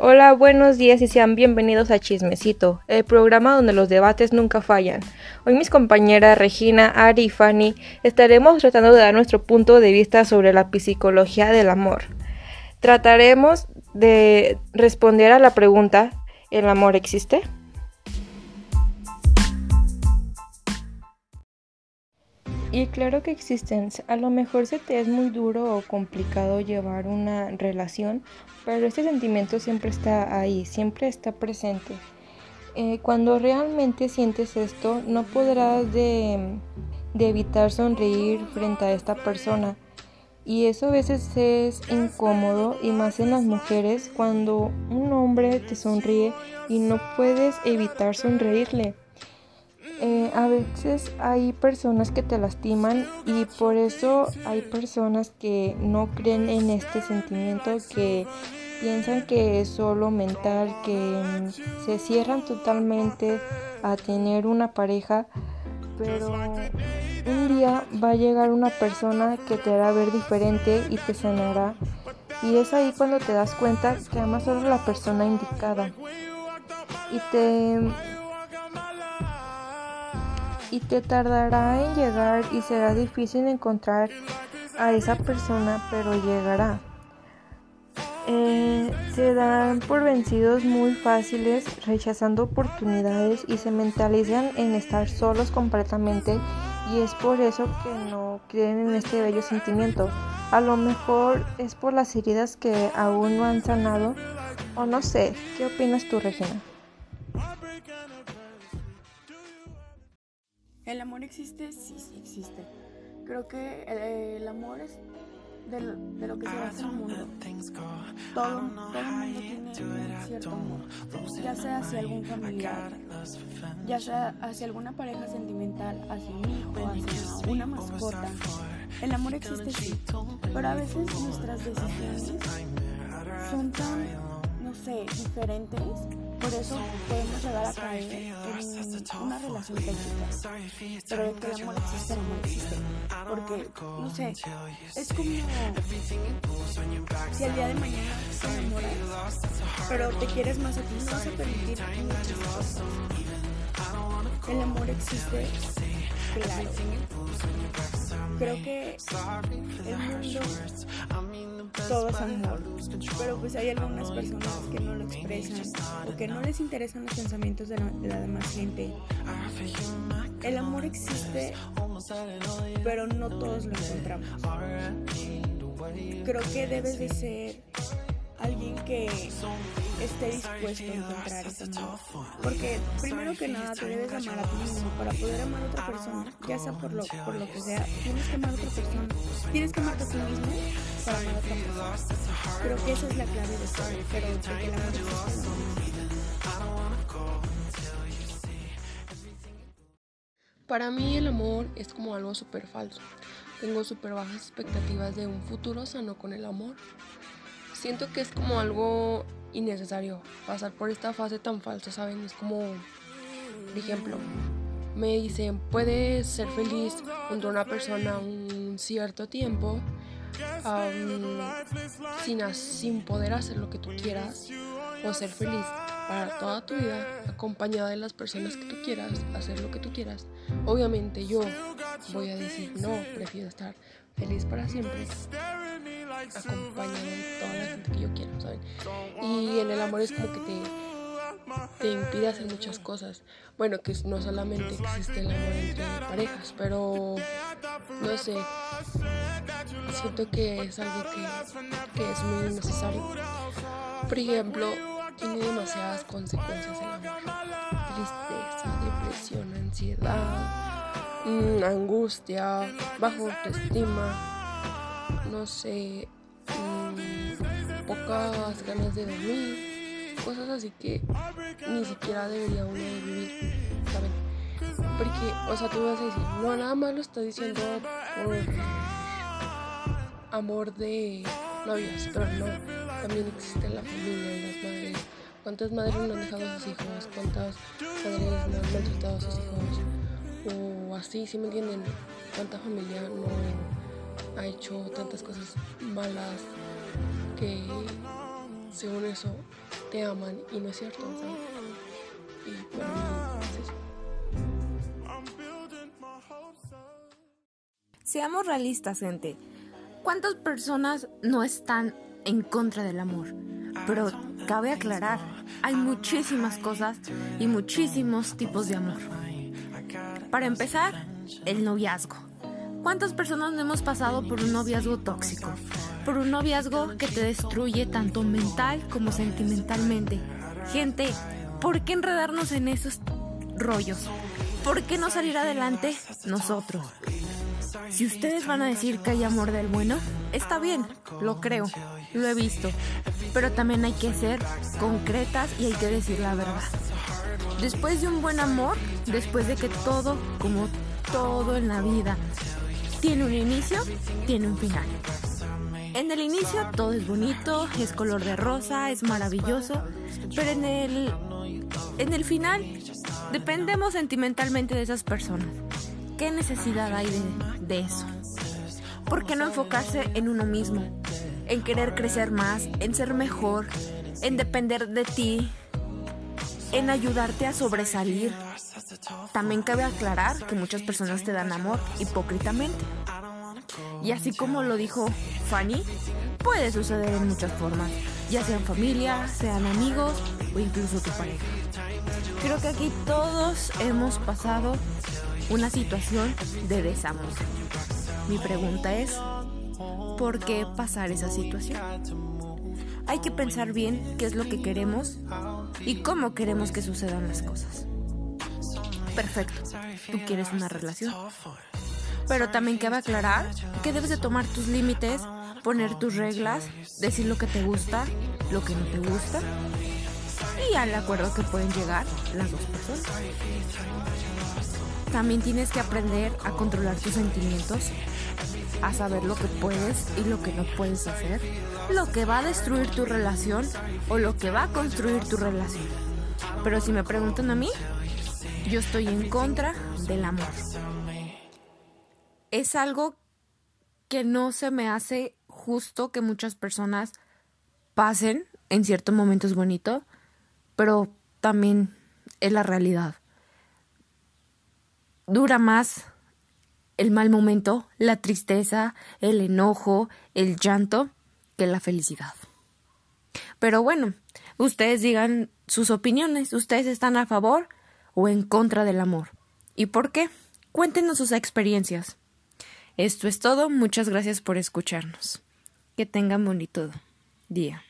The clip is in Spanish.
Hola, buenos días y sean bienvenidos a Chismecito, el programa donde los debates nunca fallan. Hoy mis compañeras Regina, Ari y Fanny estaremos tratando de dar nuestro punto de vista sobre la psicología del amor. Trataremos de responder a la pregunta ¿El amor existe? Y claro que existen. A lo mejor se te es muy duro o complicado llevar una relación, pero este sentimiento siempre está ahí, siempre está presente. Eh, cuando realmente sientes esto, no podrás de, de evitar sonreír frente a esta persona. Y eso a veces es incómodo y más en las mujeres cuando un hombre te sonríe y no puedes evitar sonreírle. Eh, a veces hay personas que te lastiman y por eso hay personas que no creen en este sentimiento, que piensan que es solo mental, que se cierran totalmente a tener una pareja, pero un día va a llegar una persona que te hará ver diferente y te sanará. Y es ahí cuando te das cuenta que amas solo la persona indicada. Y te y te tardará en llegar y será difícil encontrar a esa persona, pero llegará. Eh, se dan por vencidos muy fáciles, rechazando oportunidades y se mentalizan en estar solos completamente y es por eso que no creen en este bello sentimiento. A lo mejor es por las heridas que aún no han sanado o no sé, ¿qué opinas tú Regina? ¿El amor existe? Sí, sí existe. Creo que el, amor es de lo, que se basa el mundo. Todo, todo el mundo tiene cierto amor, ya sea hacia algún familiar, ya sea hacia alguna pareja sentimental, hacia un hijo, hacia una mascota. El amor existe sí, pero a veces nuestras decisiones son tan, no sé, diferentes por eso podemos llegar a caer en una relación tóxica. Pero que el amor existe, el amor existe. Porque, no sé, es como si el día de mañana te enamoras, pero te quieres más a ti, no vas a permitir muchas cosas. El amor existe, claro. Creo que el mundo todo es amor, pero pues hay algunas personas que no lo expresan o que no les interesan los pensamientos de la, demás gente. El amor existe, pero no todos lo encontramos. Creo que debes de ser alguien que esté dispuesto a encontrar ese amor. Porque primero que nada te debes amar a ti mismo para poder amar a otra persona, ya sea por lo, por lo que sea, tienes que amar a otra persona, tienes que amarte a ti mismo para otra. Creo que esa es la clave de todo, pero Para mí el amor es como algo súper falso. Tengo súper bajas expectativas de un futuro sano con el amor. Siento que es como algo innecesario pasar por esta fase tan falsa, ¿saben? Es como, por ejemplo, me dicen, puedes ser feliz junto a una persona un cierto tiempo sin, sin poder hacer lo que tú quieras o ser feliz para toda tu vida acompañada de las personas que tú quieras, hacer lo que tú quieras. Obviamente yo voy a decir, no, prefiero estar feliz para siempre acompañado de toda la gente que yo quiero, ¿saben? Y en el amor es como que te, te impide hacer muchas cosas. Bueno, que no solamente existe el amor entre parejas, pero no sé, siento que es algo que, que es muy necesario. Por ejemplo, tiene demasiadas consecuencias el amor. Tristeza, depresión, ansiedad, mm, angustia, bajo autoestima no sé, mm, pocas ganas de dormir, cosas así que ni siquiera debería uno de vivir, ¿saben? Porque, o sea, tú vas a decir, no, nada más lo está diciendo por amor de novias, pero no, también existe la familia y las madres. ¿Cuántas madres no han dejado a sus hijos? ¿Cuántas padres no han maltratado a sus hijos? O así, ¿sí me entienden? ¿Cuánta familia no ha hecho tantas cosas malas que según eso te aman y no es cierto. Y para. Seamos realistas, gente. ¿Cuántas personas no están en contra del amor? Pero cabe aclarar, hay muchísimas cosas y muchísimos tipos de amor. Para empezar, el noviazgo. ¿Cuántas personas no hemos pasado por un noviazgo tóxico? Por un noviazgo que te destruye tanto mental como sentimentalmente. Gente, ¿por qué enredarnos en esos rollos? ¿Por qué no salir adelante nosotros? Si ustedes van a decir que hay amor del bueno, está bien, lo creo, lo he visto. Pero también hay que ser concretas y hay que decir la verdad. Después de un buen amor, después de que todo, como todo en la vida, tiene un inicio, tiene un final. En el inicio todo es bonito, es color de rosa, es maravilloso, pero en el, en el final dependemos sentimentalmente de esas personas. ¿Qué necesidad hay de, eso? ¿Por qué no enfocarse en uno mismo? En querer crecer más, en ser mejor, en depender de ti, en ayudarte a sobresalir. También cabe aclarar que muchas personas te dan amor hipócritamente. Y así como lo dijo Fanny, puede suceder en muchas formas, ya sean familia, sean amigos o incluso tu pareja. Creo que aquí todos hemos pasado una situación de desamor. Mi pregunta es, ¿por qué pasar esa situación? Hay que pensar bien qué es lo que queremos y cómo queremos que sucedan las cosas. Perfecto, tú quieres una relación. Pero también cabe aclarar que debes de tomar tus límites, poner tus reglas, decir lo que te gusta, lo que no te gusta y al acuerdo que pueden llegar las dos personas. También tienes que aprender a controlar tus sentimientos, a saber lo que puedes y lo que no puedes hacer, lo que va a destruir tu relación o lo que va a construir tu relación. Pero si me preguntan a mí, yo estoy en contra del amor. Es algo que no se me hace justo que muchas personas pasen en ciertos momentos bonitos, pero también es la realidad dura más el mal momento, la tristeza, el enojo, el llanto, que la felicidad. Pero bueno, ustedes digan sus opiniones, ustedes están a favor o en contra del amor. ¿Y por qué? Cuéntenos sus experiencias. Esto es todo, muchas gracias por escucharnos. Que tengan bonito día.